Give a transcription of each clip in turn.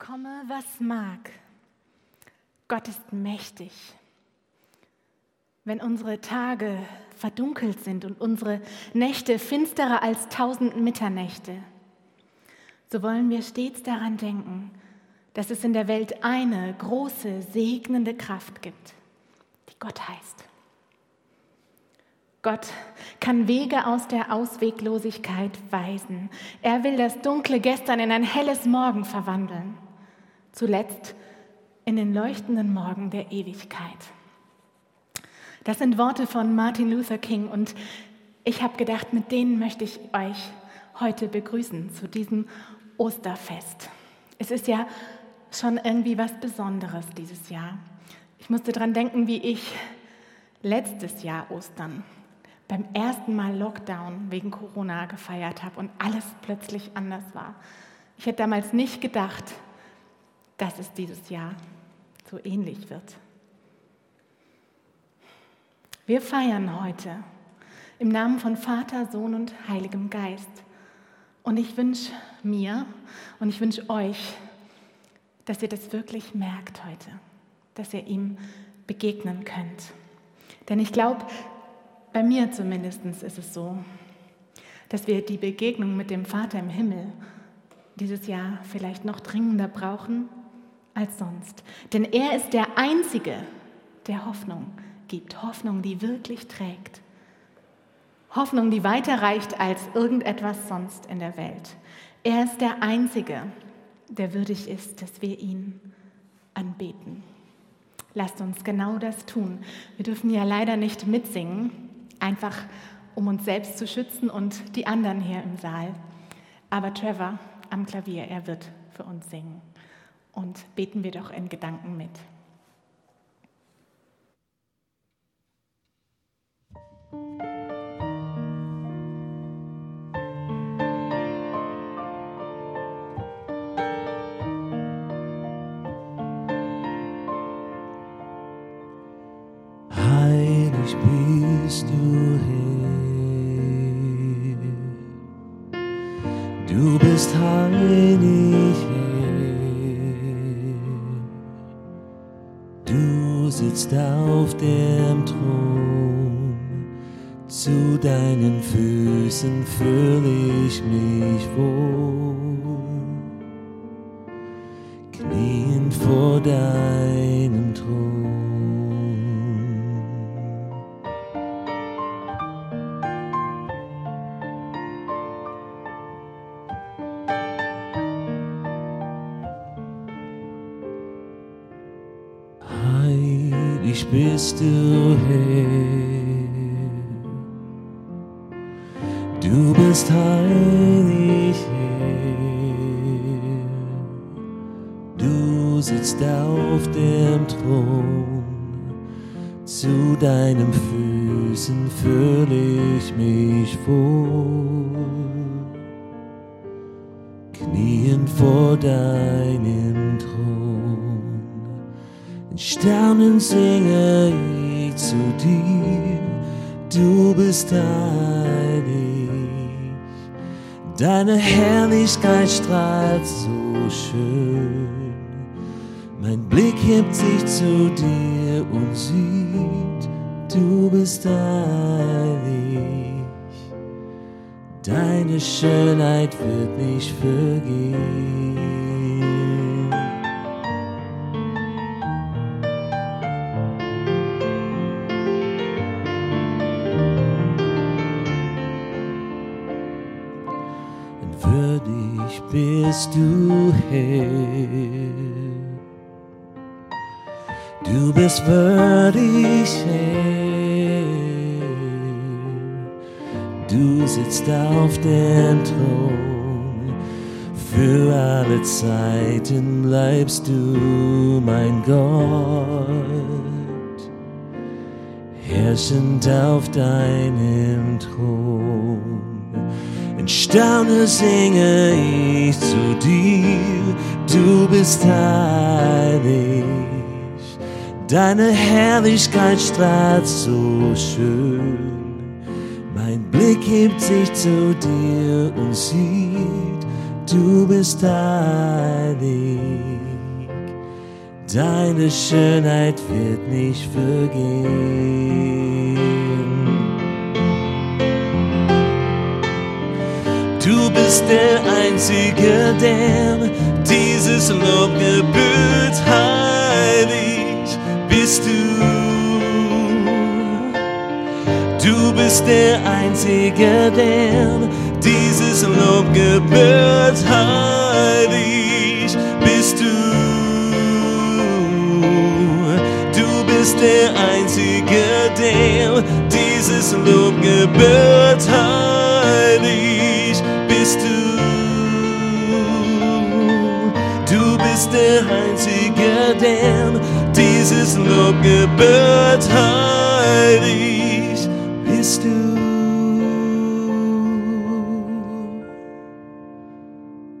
Komme, was mag. Gott ist mächtig. Wenn unsere Tage verdunkelt sind und unsere Nächte finsterer als tausend Mitternächte, so wollen wir stets daran denken, dass es in der Welt eine große, segnende Kraft gibt, die Gott heißt. Gott kann Wege aus der Ausweglosigkeit weisen. Er will das dunkle Gestern in ein helles Morgen verwandeln. Zuletzt in den leuchtenden Morgen der Ewigkeit. Das sind Worte von Martin Luther King und ich habe gedacht, mit denen möchte ich euch heute begrüßen zu diesem Osterfest. Es ist ja schon irgendwie was Besonderes dieses Jahr. Ich musste daran denken, wie ich letztes Jahr Ostern beim ersten Mal Lockdown wegen Corona gefeiert habe und alles plötzlich anders war. Ich hätte damals nicht gedacht, dass es dieses Jahr so ähnlich wird. Wir feiern heute im Namen von Vater, Sohn und Heiligem Geist. Und ich wünsche mir und ich wünsche euch, dass ihr das wirklich merkt heute, dass ihr ihm begegnen könnt. Denn ich glaube, bei mir zumindest ist es so, dass wir die Begegnung mit dem Vater im Himmel dieses Jahr vielleicht noch dringender brauchen als sonst. Denn er ist der Einzige, der Hoffnung gibt. Hoffnung, die wirklich trägt. Hoffnung, die weiter reicht als irgendetwas sonst in der Welt. Er ist der Einzige, der würdig ist, dass wir ihn anbeten. Lasst uns genau das tun. Wir dürfen ja leider nicht mitsingen, einfach um uns selbst zu schützen und die anderen hier im Saal. Aber Trevor am Klavier, er wird für uns singen. Und beten wir doch in Gedanken mit. Heilig bist du Herr, du bist heilig Herr, sitzt auf dem Thron, zu deinen Füßen fühle ich mich wohl, knien vor deinem Heilig bist du Herr, du bist heilig Herr, du sitzt auf dem Thron, zu deinen Füßen fühle ich mich wohl, knien vor deinem Thron. In Sternen singe ich zu dir, du bist heilig. Deine Herrlichkeit strahlt so schön. Mein Blick hebt sich zu dir und sieht, du bist heilig. Deine Schönheit wird nicht vergehen. Du Herr. Du bist würdig Herr. Du sitzt auf dem Thron. Für alle Zeiten bleibst du mein Gott herrschend auf deinem Thron. In Sterne singe ich zu dir, du bist heilig. Deine Herrlichkeit strahlt so schön. Mein Blick hebt sich zu dir und sieht, du bist heilig. Deine Schönheit wird nicht vergehen. Du bist der Einzige, der dieses Lob gebührt. Heilig bist du. Du bist der Einzige, der dieses Lob gebührt. Heilig bist du. Du bist der Einzige, der dieses Lob gebührt. Heilig Du bist der Einzige, der dieses Lob gebührt. Heilig bist du.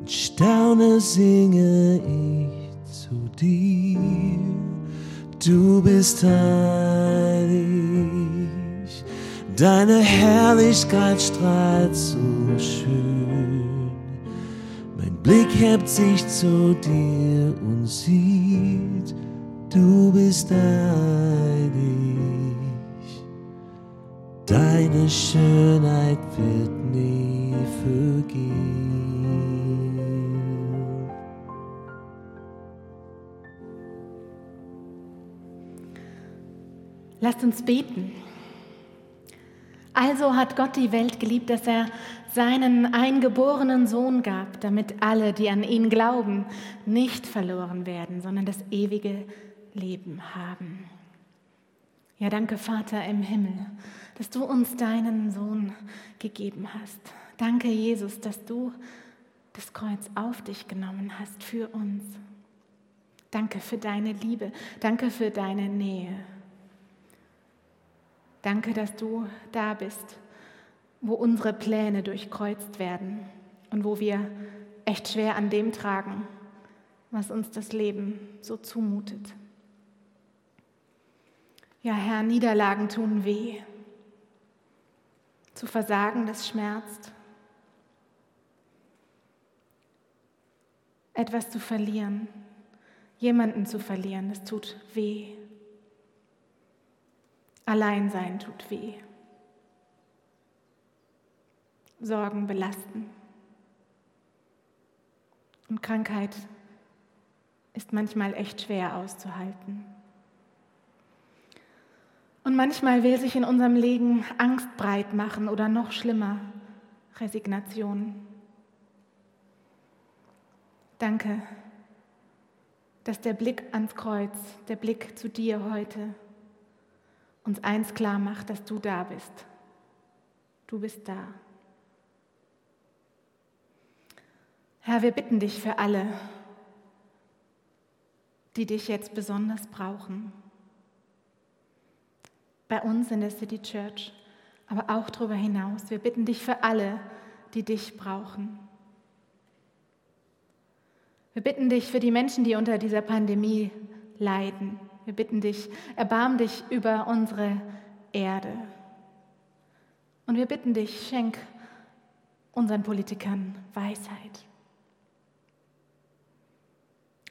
Und Staune singe ich zu dir. Du bist heilig. Deine Herrlichkeit strahlt so schön. Blick hebt sich zu dir und sieht, du bist heilig. Deine Schönheit wird nie vergehen. Lasst uns beten. Also hat Gott die Welt geliebt, dass er seinen eingeborenen Sohn gab, damit alle, die an ihn glauben, nicht verloren werden, sondern das ewige Leben haben. Ja, danke Vater im Himmel, dass du uns deinen Sohn gegeben hast. Danke Jesus, dass du das Kreuz auf dich genommen hast für uns. Danke für deine Liebe, danke für deine Nähe. Danke, dass du da bist, wo unsere Pläne durchkreuzt werden und wo wir echt schwer an dem tragen, was uns das Leben so zumutet. Ja, Herr, Niederlagen tun weh. Zu versagen, das schmerzt. Etwas zu verlieren, jemanden zu verlieren, das tut weh. Alleinsein tut weh. Sorgen belasten. Und Krankheit ist manchmal echt schwer auszuhalten. Und manchmal will sich in unserem Leben Angst breit machen oder noch schlimmer, Resignation. Danke, dass der Blick ans Kreuz, der Blick zu dir heute uns eins klar macht, dass du da bist. Du bist da. Herr, wir bitten dich für alle, die dich jetzt besonders brauchen. Bei uns in der City Church, aber auch darüber hinaus. Wir bitten dich für alle, die dich brauchen. Wir bitten dich für die Menschen, die unter dieser Pandemie leiden. Wir bitten dich, erbarm dich über unsere Erde. Und wir bitten dich, schenk unseren Politikern Weisheit.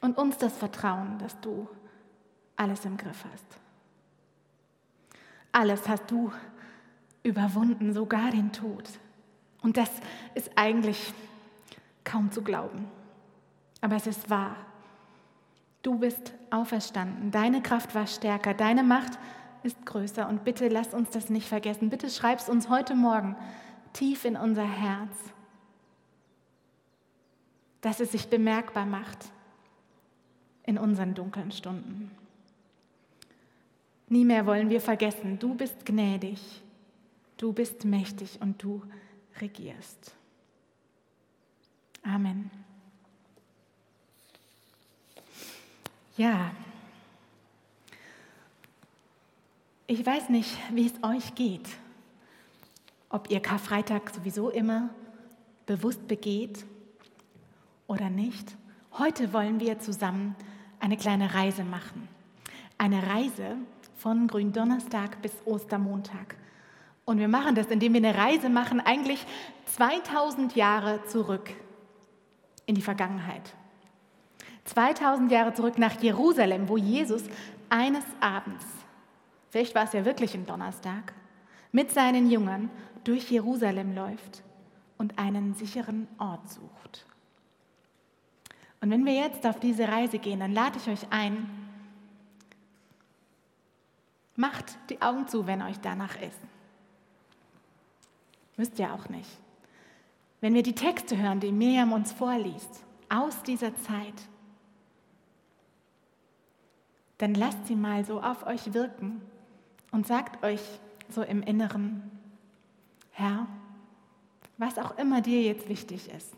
Und uns das Vertrauen, dass du alles im Griff hast. Alles hast du überwunden, sogar den Tod. Und das ist eigentlich kaum zu glauben. Aber es ist wahr. Du bist auferstanden. Deine Kraft war stärker. Deine Macht ist größer. Und bitte lass uns das nicht vergessen. Bitte schreib es uns heute Morgen tief in unser Herz, dass es sich bemerkbar macht in unseren dunklen Stunden. Nie mehr wollen wir vergessen, du bist gnädig, du bist mächtig und du regierst. Amen. Ja, ich weiß nicht, wie es euch geht, ob ihr Karfreitag sowieso immer bewusst begeht oder nicht. Heute wollen wir zusammen eine kleine Reise machen. Eine Reise von Gründonnerstag bis Ostermontag. Und wir machen das, indem wir eine Reise machen, eigentlich 2000 Jahre zurück in die Vergangenheit. 2000 Jahre zurück nach Jerusalem, wo Jesus eines Abends, vielleicht war es ja wirklich ein Donnerstag, mit seinen Jüngern durch Jerusalem läuft und einen sicheren Ort sucht. Und wenn wir jetzt auf diese Reise gehen, dann lade ich euch ein, macht die Augen zu, wenn euch danach ist. Müsst ihr auch nicht. Wenn wir die Texte hören, die Miriam uns vorliest, aus dieser Zeit, dann lasst sie mal so auf euch wirken und sagt euch so im Inneren, Herr, was auch immer dir jetzt wichtig ist,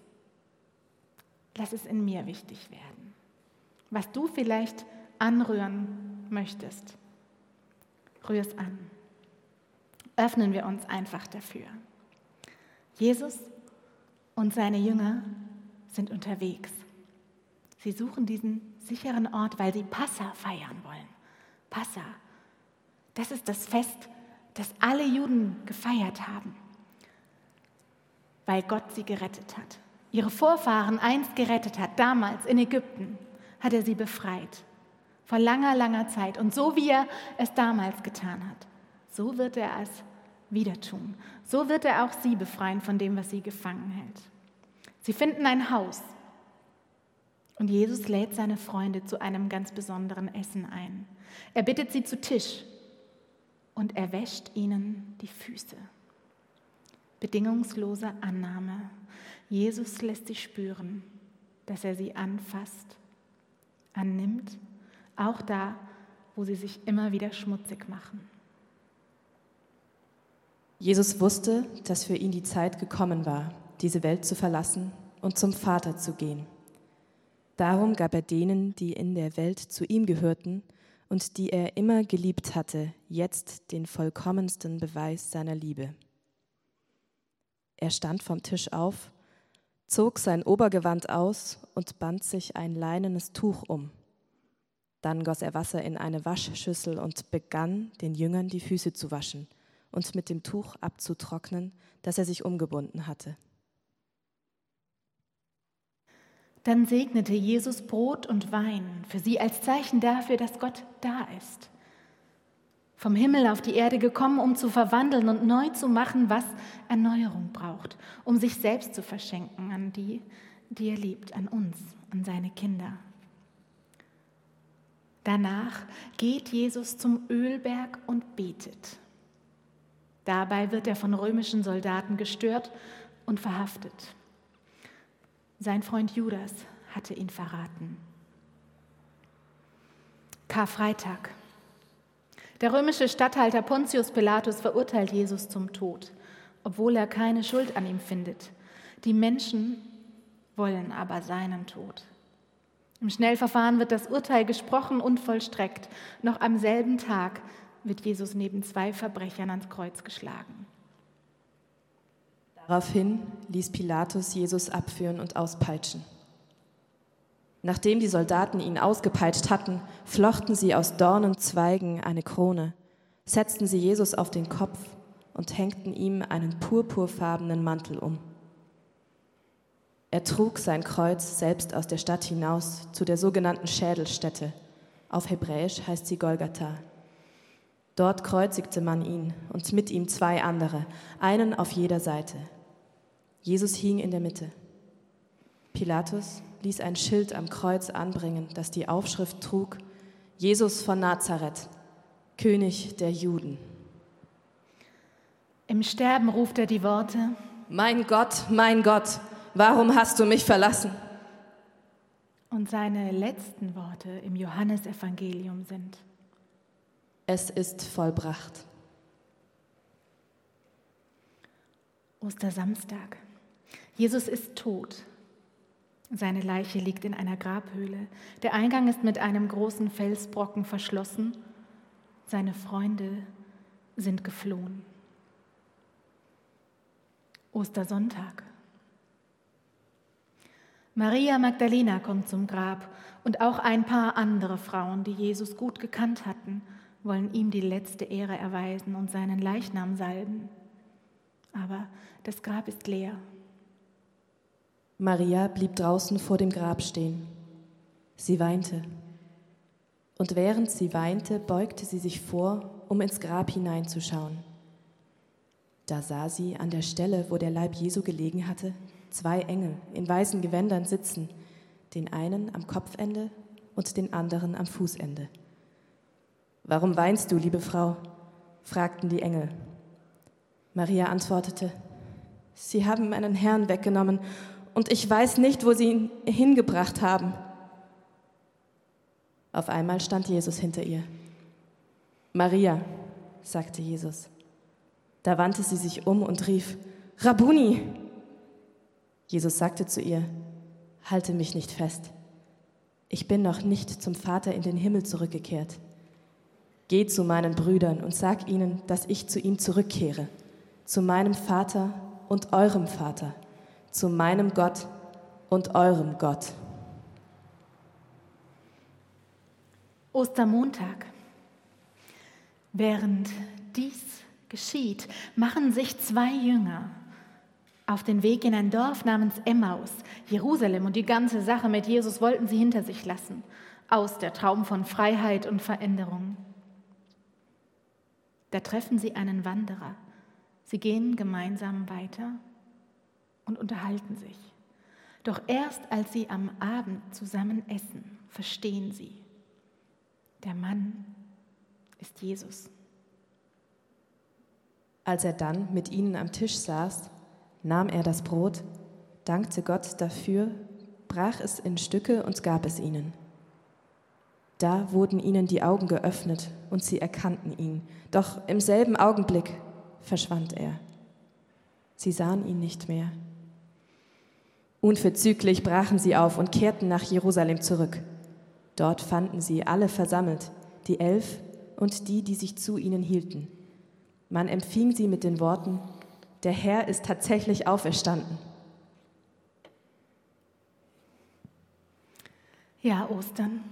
lass es in mir wichtig werden. Was du vielleicht anrühren möchtest, rühr es an. Öffnen wir uns einfach dafür. Jesus und seine Jünger sind unterwegs. Sie suchen diesen sicheren Ort, weil sie Passa feiern wollen. Passa, das ist das Fest, das alle Juden gefeiert haben, weil Gott sie gerettet hat. Ihre Vorfahren einst gerettet hat, damals in Ägypten, hat er sie befreit. Vor langer, langer Zeit. Und so wie er es damals getan hat, so wird er es wieder tun. So wird er auch sie befreien von dem, was sie gefangen hält. Sie finden ein Haus. Und Jesus lädt seine Freunde zu einem ganz besonderen Essen ein. Er bittet sie zu Tisch und er wäscht ihnen die Füße. Bedingungslose Annahme. Jesus lässt sie spüren, dass er sie anfasst, annimmt, auch da, wo sie sich immer wieder schmutzig machen. Jesus wusste, dass für ihn die Zeit gekommen war, diese Welt zu verlassen und zum Vater zu gehen. Darum gab er denen, die in der Welt zu ihm gehörten und die er immer geliebt hatte, jetzt den vollkommensten Beweis seiner Liebe. Er stand vom Tisch auf, zog sein Obergewand aus und band sich ein leinenes Tuch um. Dann goss er Wasser in eine Waschschüssel und begann, den Jüngern die Füße zu waschen – und mit dem Tuch abzutrocknen, das er sich umgebunden hatte. Dann segnete Jesus Brot und Wein für sie als Zeichen dafür, dass Gott da ist. Vom Himmel auf die Erde gekommen, um zu verwandeln und neu zu machen, was Erneuerung braucht, um sich selbst zu verschenken an die, die er liebt, an uns, an seine Kinder. Danach geht Jesus zum Ölberg und betet. Dabei wird er von römischen Soldaten gestört und verhaftet. Sein Freund Judas hatte ihn verraten. Karfreitag. Der römische Statthalter Pontius Pilatus verurteilt Jesus zum Tod, obwohl er keine Schuld an ihm findet. Die Menschen wollen aber seinen Tod. Im Schnellverfahren wird das Urteil gesprochen und vollstreckt. Noch am selben Tag wird Jesus neben zwei Verbrechern ans Kreuz geschlagen. Daraufhin ließ Pilatus Jesus abführen und auspeitschen. Nachdem die Soldaten ihn ausgepeitscht hatten, flochten sie aus Dornenzweigen eine Krone, setzten sie Jesus auf den Kopf und hängten ihm einen purpurfarbenen Mantel um. Er trug sein Kreuz selbst aus der Stadt hinaus zu der sogenannten Schädelstätte. Auf Hebräisch heißt sie Golgatha. Dort kreuzigte man ihn und mit ihm zwei andere, einen auf jeder Seite. Jesus hing in der Mitte. Pilatus ließ ein Schild am Kreuz anbringen, das die Aufschrift trug, Jesus von Nazareth, König der Juden. Im Sterben ruft er die Worte, Mein Gott, mein Gott, warum hast du mich verlassen? Und seine letzten Worte im Johannesevangelium sind, es ist vollbracht. Ostersamstag. Jesus ist tot. Seine Leiche liegt in einer Grabhöhle. Der Eingang ist mit einem großen Felsbrocken verschlossen. Seine Freunde sind geflohen. Ostersonntag. Maria Magdalena kommt zum Grab und auch ein paar andere Frauen, die Jesus gut gekannt hatten wollen ihm die letzte Ehre erweisen und seinen Leichnam salben. Aber das Grab ist leer. Maria blieb draußen vor dem Grab stehen. Sie weinte. Und während sie weinte, beugte sie sich vor, um ins Grab hineinzuschauen. Da sah sie an der Stelle, wo der Leib Jesu gelegen hatte, zwei Engel in weißen Gewändern sitzen, den einen am Kopfende und den anderen am Fußende. Warum weinst du, liebe Frau? fragten die Engel. Maria antwortete, Sie haben meinen Herrn weggenommen und ich weiß nicht, wo Sie ihn hingebracht haben. Auf einmal stand Jesus hinter ihr. Maria, sagte Jesus. Da wandte sie sich um und rief, Rabuni! Jesus sagte zu ihr, Halte mich nicht fest. Ich bin noch nicht zum Vater in den Himmel zurückgekehrt. Geh zu meinen Brüdern und sag ihnen, dass ich zu ihm zurückkehre, zu meinem Vater und eurem Vater, zu meinem Gott und eurem Gott. Ostermontag. Während dies geschieht, machen sich zwei Jünger auf den Weg in ein Dorf namens Emmaus. Jerusalem und die ganze Sache mit Jesus wollten sie hinter sich lassen, aus der Traum von Freiheit und Veränderung. Da treffen sie einen Wanderer. Sie gehen gemeinsam weiter und unterhalten sich. Doch erst als sie am Abend zusammen essen, verstehen sie, der Mann ist Jesus. Als er dann mit ihnen am Tisch saß, nahm er das Brot, dankte Gott dafür, brach es in Stücke und gab es ihnen. Da wurden ihnen die Augen geöffnet und sie erkannten ihn, doch im selben Augenblick verschwand er. Sie sahen ihn nicht mehr. Unverzüglich brachen sie auf und kehrten nach Jerusalem zurück. Dort fanden sie alle versammelt, die Elf und die, die sich zu ihnen hielten. Man empfing sie mit den Worten, der Herr ist tatsächlich auferstanden. Ja, Ostern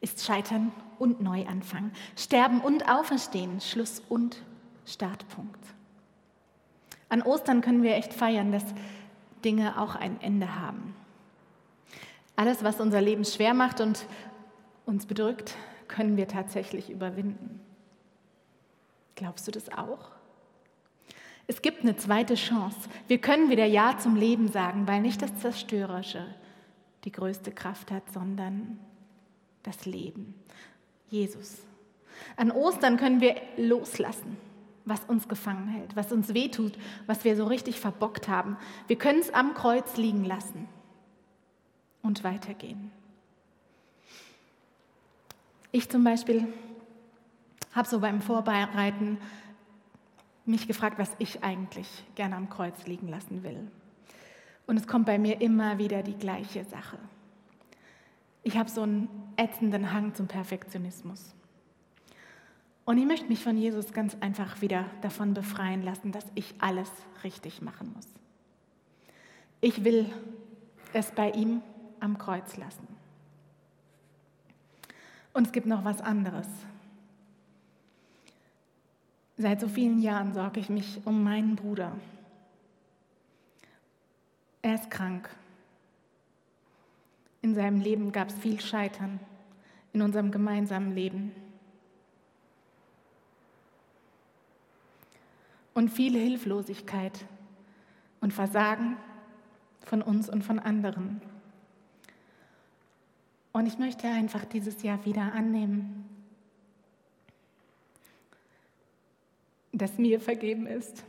ist Scheitern und Neuanfang, Sterben und Auferstehen, Schluss und Startpunkt. An Ostern können wir echt feiern, dass Dinge auch ein Ende haben. Alles, was unser Leben schwer macht und uns bedrückt, können wir tatsächlich überwinden. Glaubst du das auch? Es gibt eine zweite Chance. Wir können wieder Ja zum Leben sagen, weil nicht das Zerstörerische die größte Kraft hat, sondern das Leben. Jesus. An Ostern können wir loslassen, was uns gefangen hält, was uns wehtut, was wir so richtig verbockt haben. Wir können es am Kreuz liegen lassen und weitergehen. Ich zum Beispiel habe so beim Vorbereiten mich gefragt, was ich eigentlich gerne am Kreuz liegen lassen will. Und es kommt bei mir immer wieder die gleiche Sache. Ich habe so einen ätzenden Hang zum Perfektionismus. Und ich möchte mich von Jesus ganz einfach wieder davon befreien lassen, dass ich alles richtig machen muss. Ich will es bei ihm am Kreuz lassen. Und es gibt noch was anderes. Seit so vielen Jahren sorge ich mich um meinen Bruder. Er ist krank. In seinem Leben gab es viel Scheitern, in unserem gemeinsamen Leben. Und viele Hilflosigkeit und Versagen von uns und von anderen. Und ich möchte einfach dieses Jahr wieder annehmen, dass mir vergeben ist.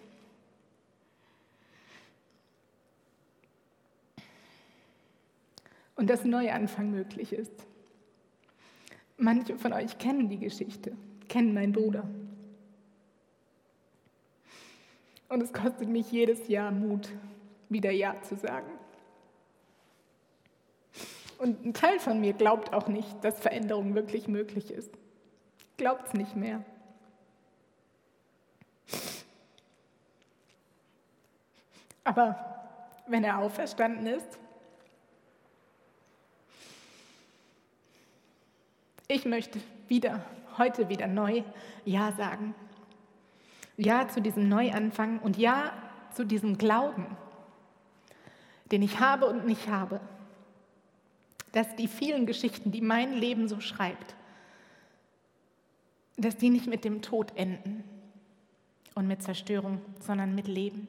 Und dass Neuanfang möglich ist. Manche von euch kennen die Geschichte, kennen meinen Bruder. Und es kostet mich jedes Jahr Mut, wieder Ja zu sagen. Und ein Teil von mir glaubt auch nicht, dass Veränderung wirklich möglich ist. Glaubt es nicht mehr. Aber wenn er auferstanden ist, ich möchte wieder, heute wieder neu Ja sagen. Ja zu diesem Neuanfang und Ja zu diesem Glauben. den ich habe und nicht habe, dass die vielen Geschichten, die mein Leben so schreibt, dass die nicht mit dem Tod enden und mit Zerstörung, sondern mit Leben.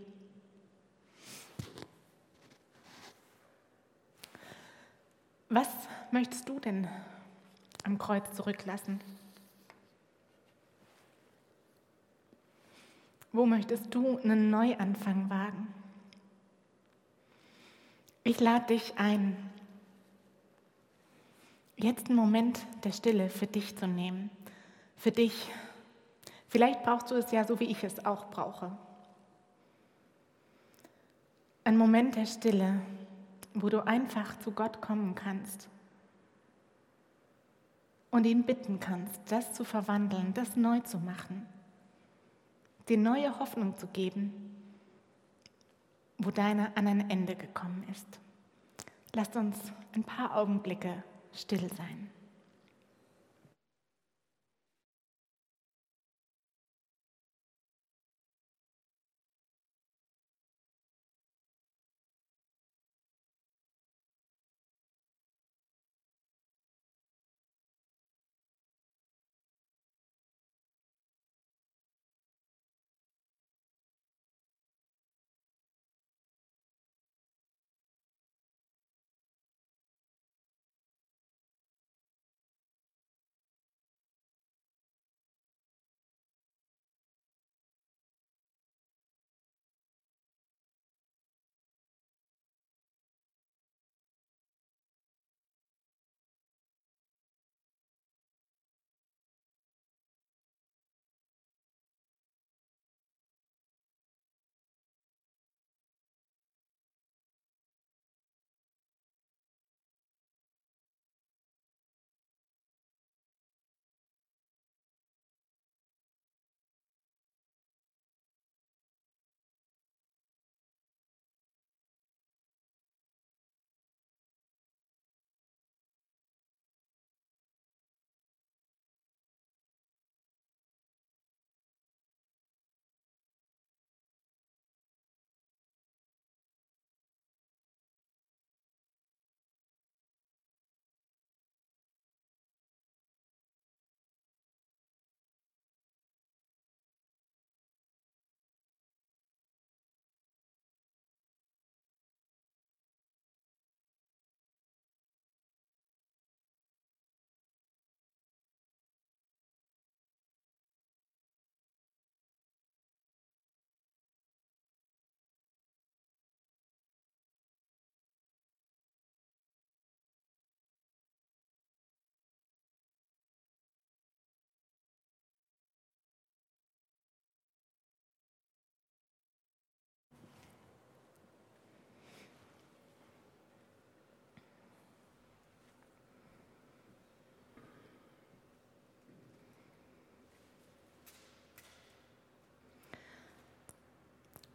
Was möchtest du denn am Kreuz zurücklassen? Wo möchtest du einen Neuanfang wagen? Ich lade dich ein, jetzt einen Moment der Stille für dich zu nehmen, für dich. Vielleicht brauchst du es ja so, wie ich es auch brauche. Ein Moment der Stille, wo du einfach zu Gott kommen kannst und ihn bitten kannst, das zu verwandeln, das neu zu machen, dir neue Hoffnung zu geben, wo deine an ein Ende gekommen ist. Lasst uns ein paar Augenblicke still sein.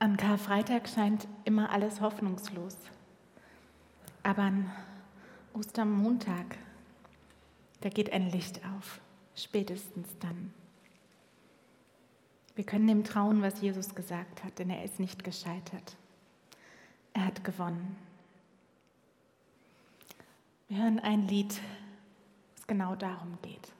An Karfreitag scheint immer alles hoffnungslos. Aber an Ostermontag, da geht ein Licht auf, spätestens dann. Wir können dem trauen, was Jesus gesagt hat, denn er ist nicht gescheitert. Er hat gewonnen. Wir hören ein Lied, das genau darum geht.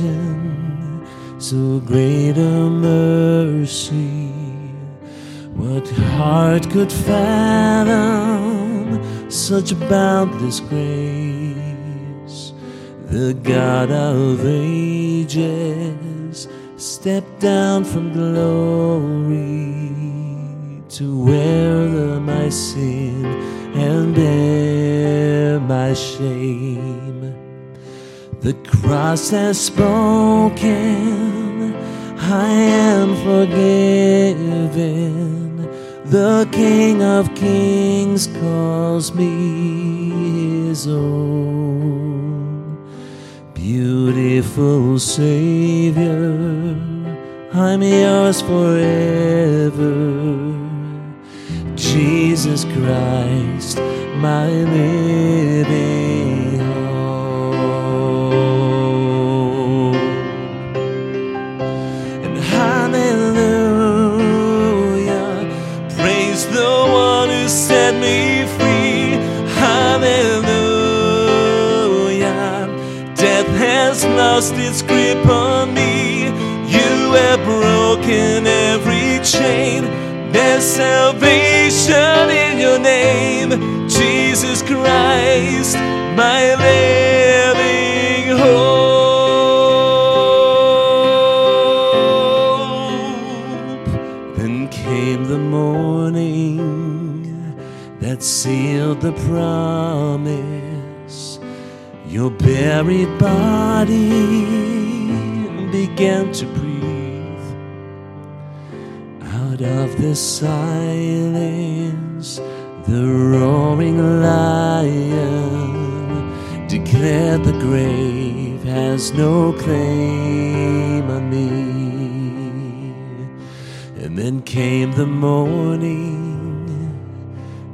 Imagine so great a mercy? What heart could fathom such boundless grace? The God of ages stepped down from glory to wear the, my sin and bear my shame. The cross has spoken, I am forgiven. The King of Kings calls me his own. Beautiful Savior, I'm yours forever. Jesus Christ, my living lost its grip on me. You have broken every chain. There's salvation in your name, Jesus Christ, my living hope. Then came the morning that sealed the promise. Your buried body began to breathe. Out of the silence, the roaring lion declared the grave has no claim on me. And then came the morning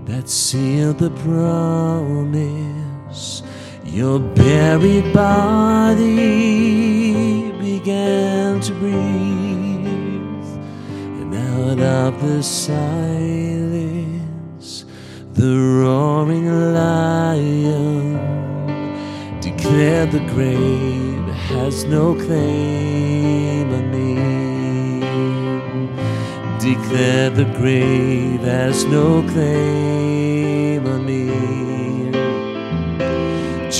that sealed the promise. Your buried body began to breathe, and out of the silence, the roaring lion declared the grave has no claim on me. Declared the grave has no claim on me.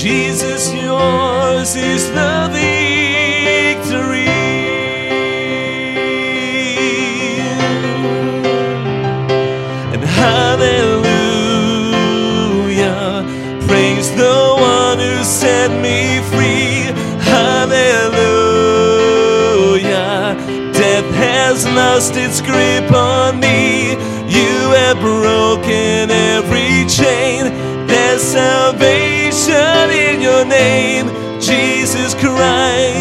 Jesus, yours is the victory. And hallelujah, praise the one who set me free. Hallelujah, death has lost its grip on me. You have broken every chain. There's salvation your name, Jesus Christ,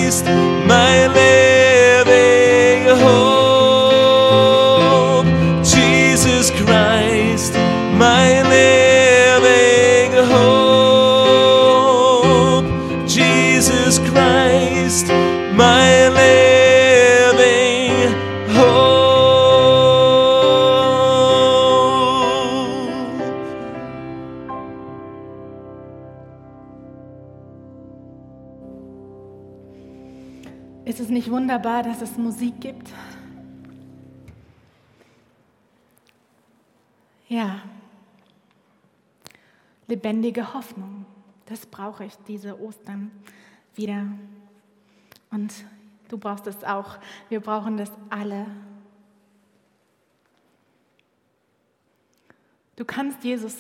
wunderbar, dass es Musik gibt? Ja. Lebendige Hoffnung. Das brauche ich diese Ostern wieder. Und du brauchst es auch. Wir brauchen das alle. Du kannst Jesus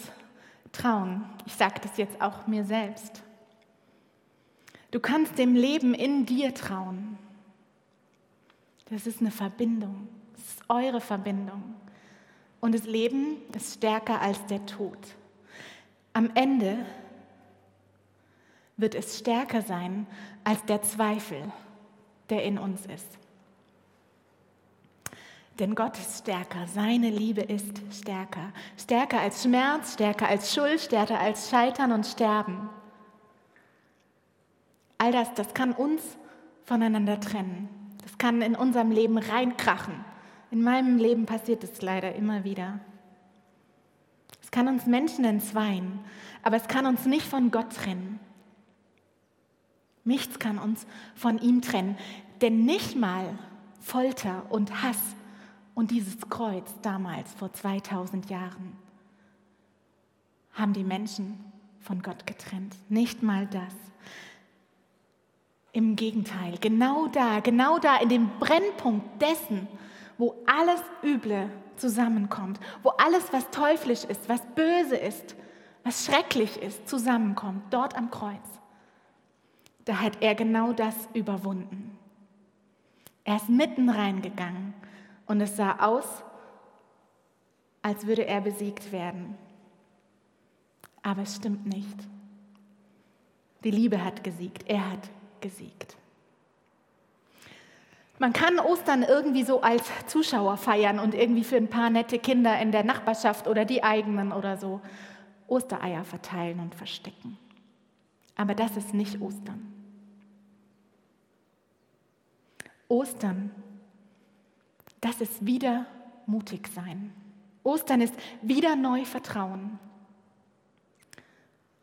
trauen. Ich sage das jetzt auch mir selbst. Du kannst dem Leben in dir trauen. Das ist eine Verbindung. Das ist eure Verbindung. Und das Leben ist stärker als der Tod. Am Ende wird es stärker sein als der Zweifel, der in uns ist. Denn Gott ist stärker, seine Liebe ist stärker. Stärker als Schmerz, stärker als Schuld, stärker als Scheitern und Sterben. All das, das kann uns voneinander trennen. Das kann in unserem Leben reinkrachen. In meinem Leben passiert es leider immer wieder. Es kann uns Menschen entzweien, aber es kann uns nicht von Gott trennen. Nichts kann uns von ihm trennen, denn nicht mal Folter und Hass und dieses Kreuz damals vor 2000 Jahren haben die Menschen von Gott getrennt. Nicht mal das. Im Gegenteil, genau da, genau da, in dem Brennpunkt dessen, wo alles Üble zusammenkommt, wo alles, was teuflisch ist, was böse ist, was schrecklich ist, zusammenkommt, dort am Kreuz. Da hat er genau das überwunden. Er ist mitten reingegangen und es sah aus, als würde er besiegt werden. Aber es stimmt nicht. Die Liebe hat gesiegt, er hat gesiegt. Man kann Ostern irgendwie so als Zuschauer feiern und irgendwie für ein paar nette Kinder in der Nachbarschaft oder die eigenen oder so Ostereier verteilen und verstecken. Aber das ist nicht Ostern. Ostern, das ist wieder mutig sein. Ostern ist wieder neu Vertrauen.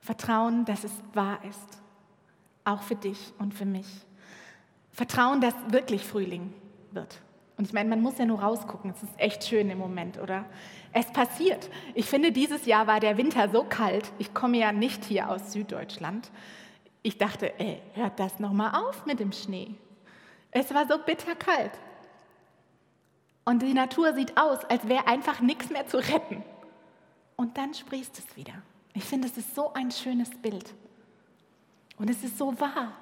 Vertrauen, dass es wahr ist, auch für dich und für mich. Vertrauen, dass wirklich Frühling wird. Und ich meine, man muss ja nur rausgucken, es ist echt schön im Moment, oder? Es passiert. Ich finde, dieses Jahr war der Winter so kalt. Ich komme ja nicht hier aus Süddeutschland. Ich dachte, ey, hört das nochmal auf mit dem Schnee. Es war so bitterkalt. Und die Natur sieht aus, als wäre einfach nichts mehr zu retten. Und dann sprießt es wieder. Ich finde, es ist so ein schönes Bild. Und es ist so wahr.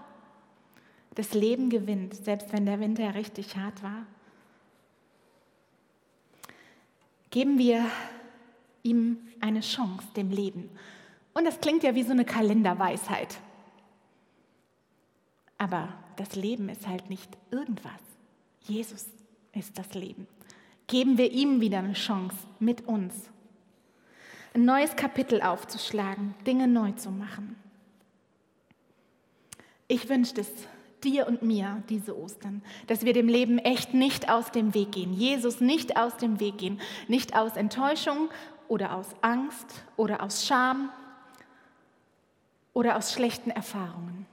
Das Leben gewinnt, selbst wenn der Winter richtig hart war. Geben wir ihm eine Chance, dem Leben. Und das klingt ja wie so eine Kalenderweisheit. Aber das Leben ist halt nicht irgendwas. Jesus ist das Leben. Geben wir ihm wieder eine Chance mit uns. Ein neues Kapitel aufzuschlagen, Dinge neu zu machen. Ich wünsche es dir und mir diese Ostern, dass wir dem Leben echt nicht aus dem Weg gehen, Jesus nicht aus dem Weg gehen, nicht aus Enttäuschung oder aus Angst oder aus Scham oder aus schlechten Erfahrungen.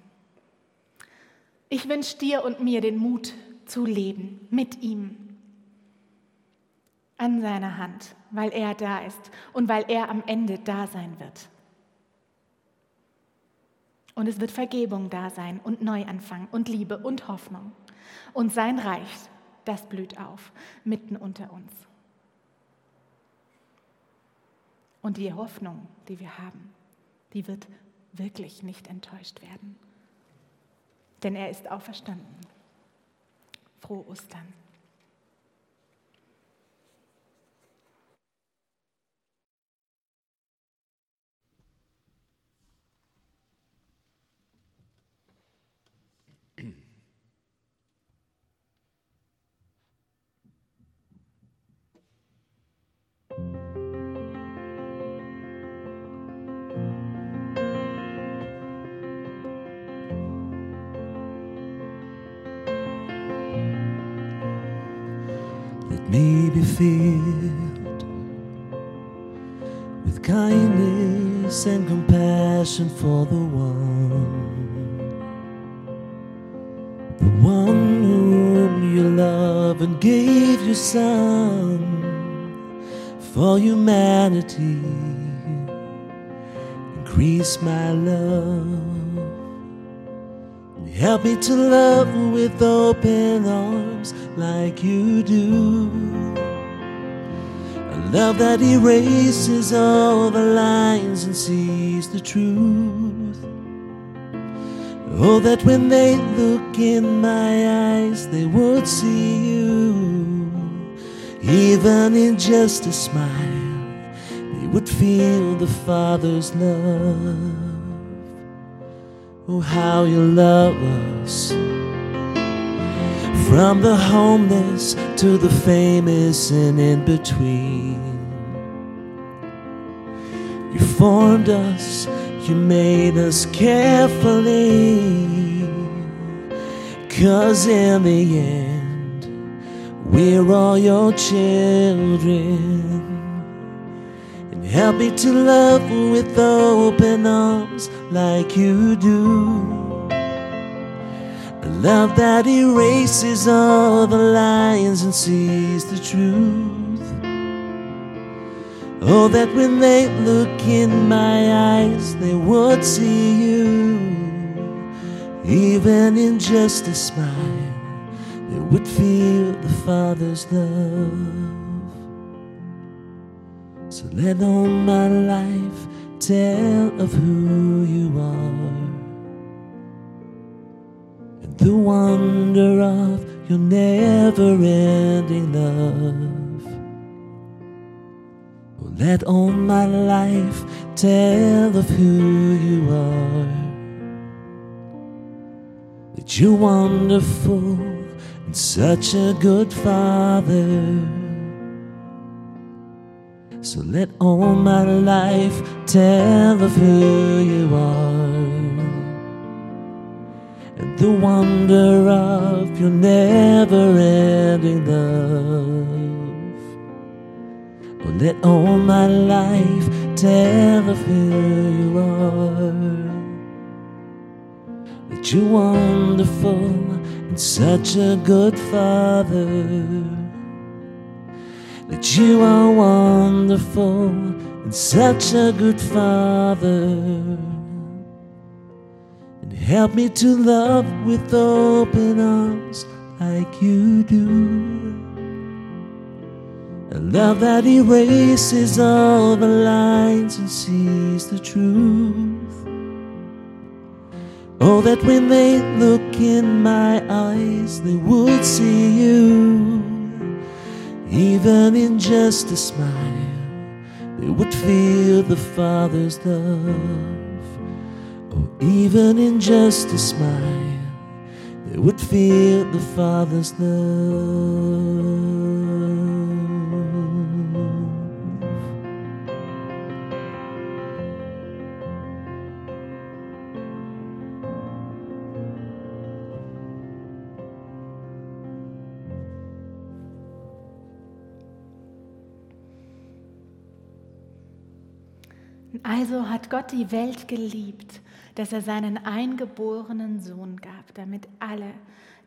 Ich wünsche dir und mir den Mut zu leben mit ihm an seiner Hand, weil er da ist und weil er am Ende da sein wird. Und es wird Vergebung da sein und Neuanfang und Liebe und Hoffnung. Und sein Reich, das blüht auf mitten unter uns. Und die Hoffnung, die wir haben, die wird wirklich nicht enttäuscht werden denn er ist auferstanden. Frohe Ostern. May be filled with kindness and compassion for the one, the one whom you love and gave your son for humanity. Increase my love. Help me to love with open arms like you do. A love that erases all the lines and sees the truth. Oh, that when they look in my eyes, they would see you. Even in just a smile, they would feel the Father's love. Oh, how you love us. From the homeless to the famous and in between. You formed us, you made us carefully. Cause in the end, We're all your children. Help me to love with open arms like you do. A love that erases all the lines and sees the truth. Oh, that when they look in my eyes, they would see you. Even in just a smile, they would feel the Father's love. Let all my life tell of who you are and the wonder of your never ending love. Oh, let all my life tell of who you are. That you're wonderful and such a good father. So let all my life tell of who you are and the wonder of your never ending love. Oh, let all my life tell of who you are. That you're wonderful and such a good father that you are wonderful and such a good father. And help me to love with open arms like you do. A love that erases all the lines and sees the truth. Oh, that when they look in my eyes, they would see you. Even in just a smile, they would feel the Father's love. Oh, even in just a smile, they would feel the Father's love. Also hat Gott die Welt geliebt, dass er seinen eingeborenen Sohn gab, damit alle,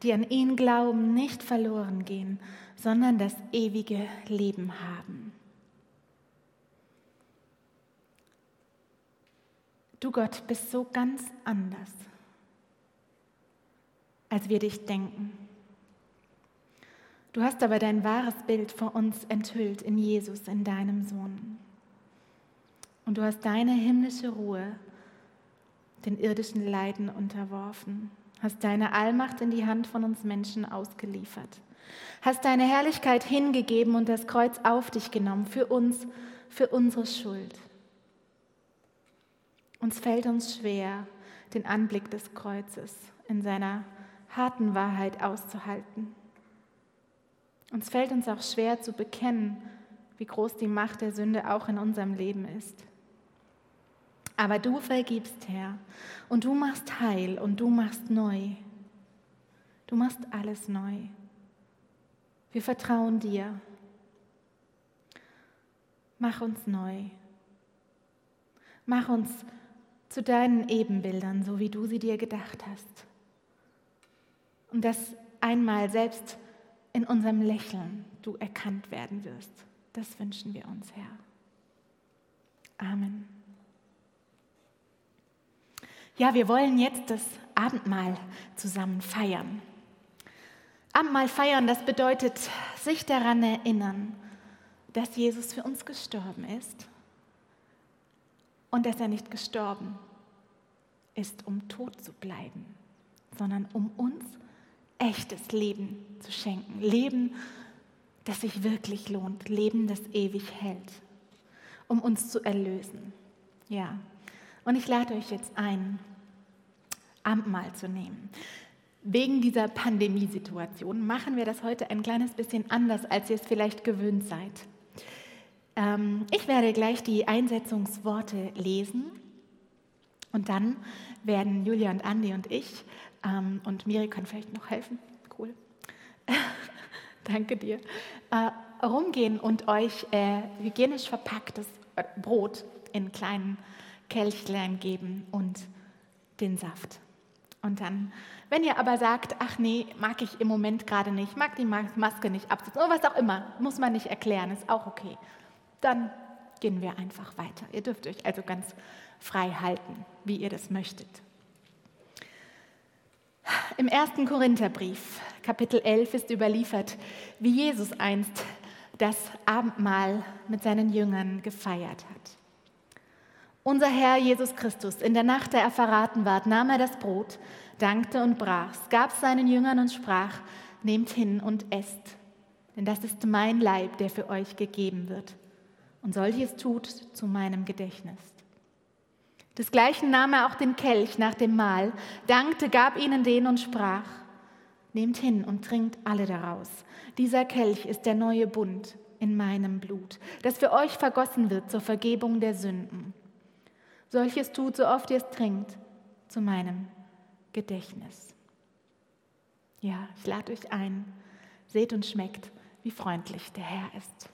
die an ihn glauben, nicht verloren gehen, sondern das ewige Leben haben. Du Gott bist so ganz anders, als wir dich denken. Du hast aber dein wahres Bild vor uns enthüllt in Jesus, in deinem Sohn. Und du hast deine himmlische Ruhe den irdischen Leiden unterworfen, hast deine Allmacht in die Hand von uns Menschen ausgeliefert, hast deine Herrlichkeit hingegeben und das Kreuz auf dich genommen für uns, für unsere Schuld. Uns fällt uns schwer, den Anblick des Kreuzes in seiner harten Wahrheit auszuhalten. Uns fällt uns auch schwer zu bekennen, wie groß die Macht der Sünde auch in unserem Leben ist. Aber du vergibst, Herr, und du machst heil und du machst neu. Du machst alles neu. Wir vertrauen dir. Mach uns neu. Mach uns zu deinen Ebenbildern, so wie du sie dir gedacht hast. Und dass einmal selbst in unserem Lächeln du erkannt werden wirst. Das wünschen wir uns, Herr. Amen. Ja, wir wollen jetzt das Abendmahl zusammen feiern. Abendmahl feiern, das bedeutet sich daran erinnern, dass Jesus für uns gestorben ist und dass er nicht gestorben ist, um tot zu bleiben, sondern um uns echtes Leben zu schenken. Leben, das sich wirklich lohnt, Leben, das ewig hält, um uns zu erlösen. Ja, und ich lade euch jetzt ein, Abendmahl zu nehmen. Wegen dieser Pandemiesituation machen wir das heute ein kleines bisschen anders, als ihr es vielleicht gewöhnt seid. Ähm, ich werde gleich die Einsetzungsworte lesen und dann werden Julia und Andi und ich, ähm, und Miri kann vielleicht noch helfen, cool, danke dir, äh, rumgehen und euch äh, hygienisch verpacktes Brot in kleinen Kelchlein geben und den Saft. Und dann, wenn ihr aber sagt, ach nee, mag ich im Moment gerade nicht, mag die Maske nicht absetzen oder was auch immer, muss man nicht erklären, ist auch okay, dann gehen wir einfach weiter. Ihr dürft euch also ganz frei halten, wie ihr das möchtet. Im ersten Korintherbrief, Kapitel 11, ist überliefert, wie Jesus einst das Abendmahl mit seinen Jüngern gefeiert hat. Unser Herr Jesus Christus, in der Nacht, da er verraten ward, nahm er das Brot, dankte und brach's, gab seinen Jüngern und sprach, nehmt hin und esst, denn das ist mein Leib, der für euch gegeben wird. Und solches tut zu meinem Gedächtnis. Desgleichen nahm er auch den Kelch nach dem Mahl, dankte, gab ihnen den und sprach, nehmt hin und trinkt alle daraus. Dieser Kelch ist der neue Bund in meinem Blut, das für euch vergossen wird zur Vergebung der Sünden. Solches tut, so oft ihr es trinkt, zu meinem Gedächtnis. Ja, ich lade euch ein, seht und schmeckt, wie freundlich der Herr ist.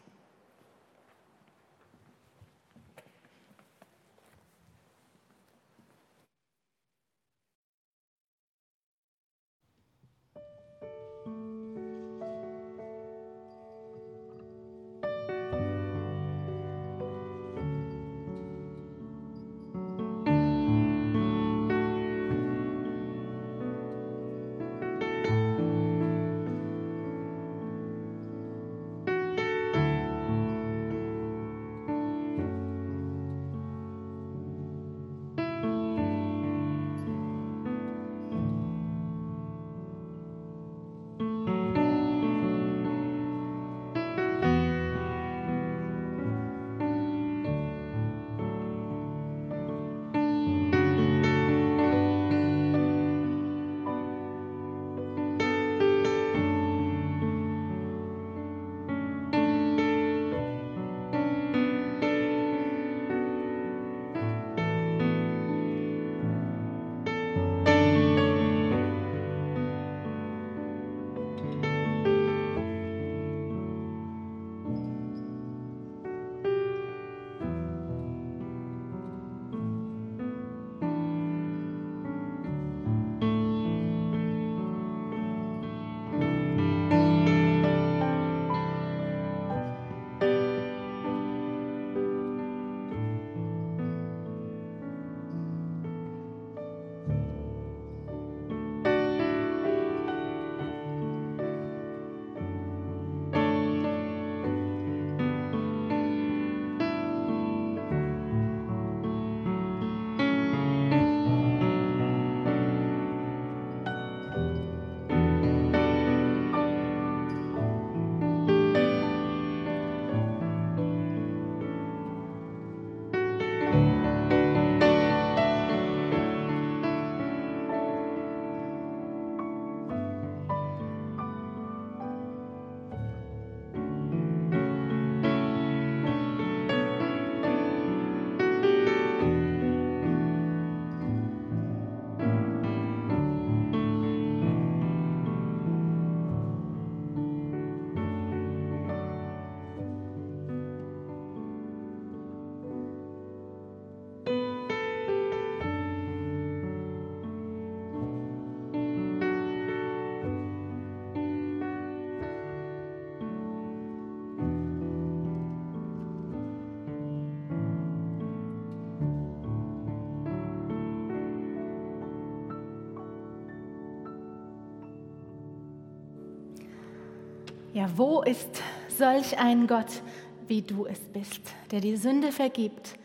Ja, wo ist solch ein Gott, wie du es bist, der die Sünde vergibt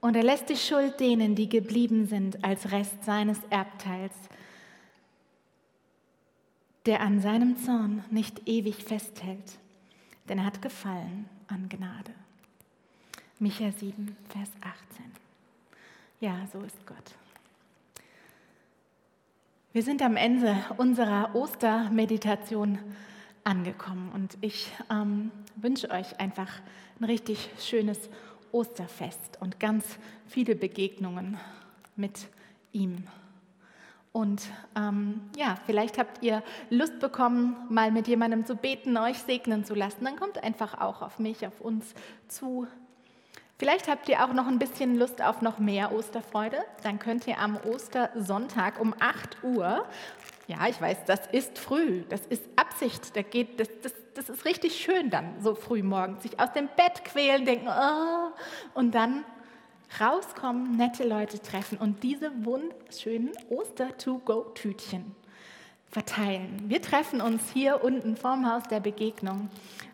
und er lässt die Schuld denen, die geblieben sind, als Rest seines Erbteils, der an seinem Zorn nicht ewig festhält, denn er hat gefallen an Gnade. Micha 7, Vers 18. Ja, so ist Gott. Wir sind am Ende unserer Ostermeditation angekommen. Und ich ähm, wünsche euch einfach ein richtig schönes Osterfest und ganz viele Begegnungen mit ihm. Und ähm, ja, vielleicht habt ihr Lust bekommen, mal mit jemandem zu beten, euch segnen zu lassen. Dann kommt einfach auch auf mich, auf uns zu. Vielleicht habt ihr auch noch ein bisschen Lust auf noch mehr Osterfreude. Dann könnt ihr am Ostersonntag um 8 Uhr, ja, ich weiß, das ist früh, das ist Absicht, da geht, das, das, das ist richtig schön dann, so früh morgens, sich aus dem Bett quälen, denken, oh, und dann rauskommen, nette Leute treffen und diese wunderschönen Oster-to-go-Tütchen verteilen. Wir treffen uns hier unten vorm Haus der Begegnung,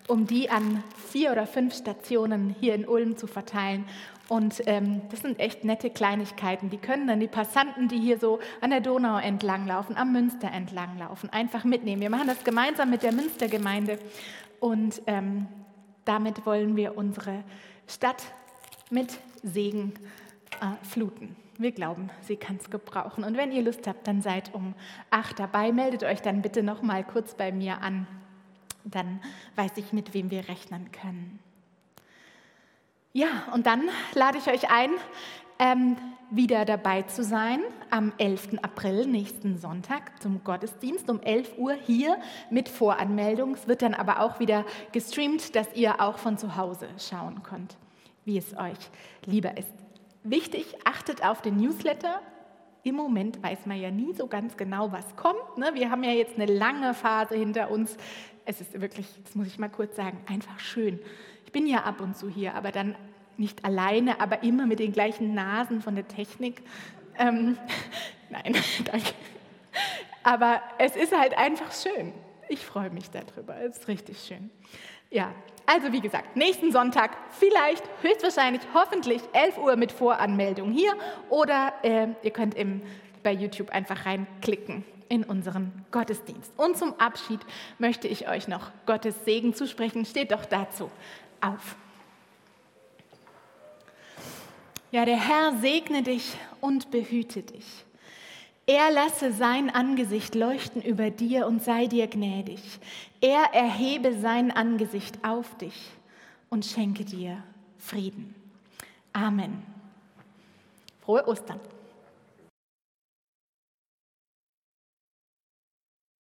um die an vier oder fünf Stationen hier in Ulm zu verteilen. Und ähm, das sind echt nette Kleinigkeiten. Die können dann die Passanten, die hier so an der Donau entlanglaufen, am Münster entlanglaufen, einfach mitnehmen. Wir machen das gemeinsam mit der Münstergemeinde und ähm, damit wollen wir unsere Stadt mit Segen äh, fluten. Wir glauben, sie kann es gebrauchen. Und wenn ihr Lust habt, dann seid um acht dabei. Meldet euch dann bitte noch mal kurz bei mir an. Dann weiß ich, mit wem wir rechnen können. Ja, und dann lade ich euch ein, ähm, wieder dabei zu sein am 11. April, nächsten Sonntag, zum Gottesdienst um 11 Uhr hier mit Voranmeldung. Es wird dann aber auch wieder gestreamt, dass ihr auch von zu Hause schauen könnt wie es euch lieber ist. Wichtig, achtet auf den Newsletter. Im Moment weiß man ja nie so ganz genau, was kommt. Ne? Wir haben ja jetzt eine lange Phase hinter uns. Es ist wirklich, das muss ich mal kurz sagen, einfach schön. Ich bin ja ab und zu hier, aber dann nicht alleine, aber immer mit den gleichen Nasen von der Technik. Ähm, nein, danke. Aber es ist halt einfach schön. Ich freue mich darüber. Es ist richtig schön. Ja, also wie gesagt, nächsten Sonntag vielleicht, höchstwahrscheinlich, hoffentlich 11 Uhr mit Voranmeldung hier oder äh, ihr könnt im, bei YouTube einfach reinklicken in unseren Gottesdienst. Und zum Abschied möchte ich euch noch Gottes Segen zusprechen. Steht doch dazu auf. Ja, der Herr segne dich und behüte dich. Er lasse sein Angesicht leuchten über dir und sei dir gnädig. Er erhebe sein Angesicht auf dich und schenke dir Frieden. Amen. Frohe Ostern.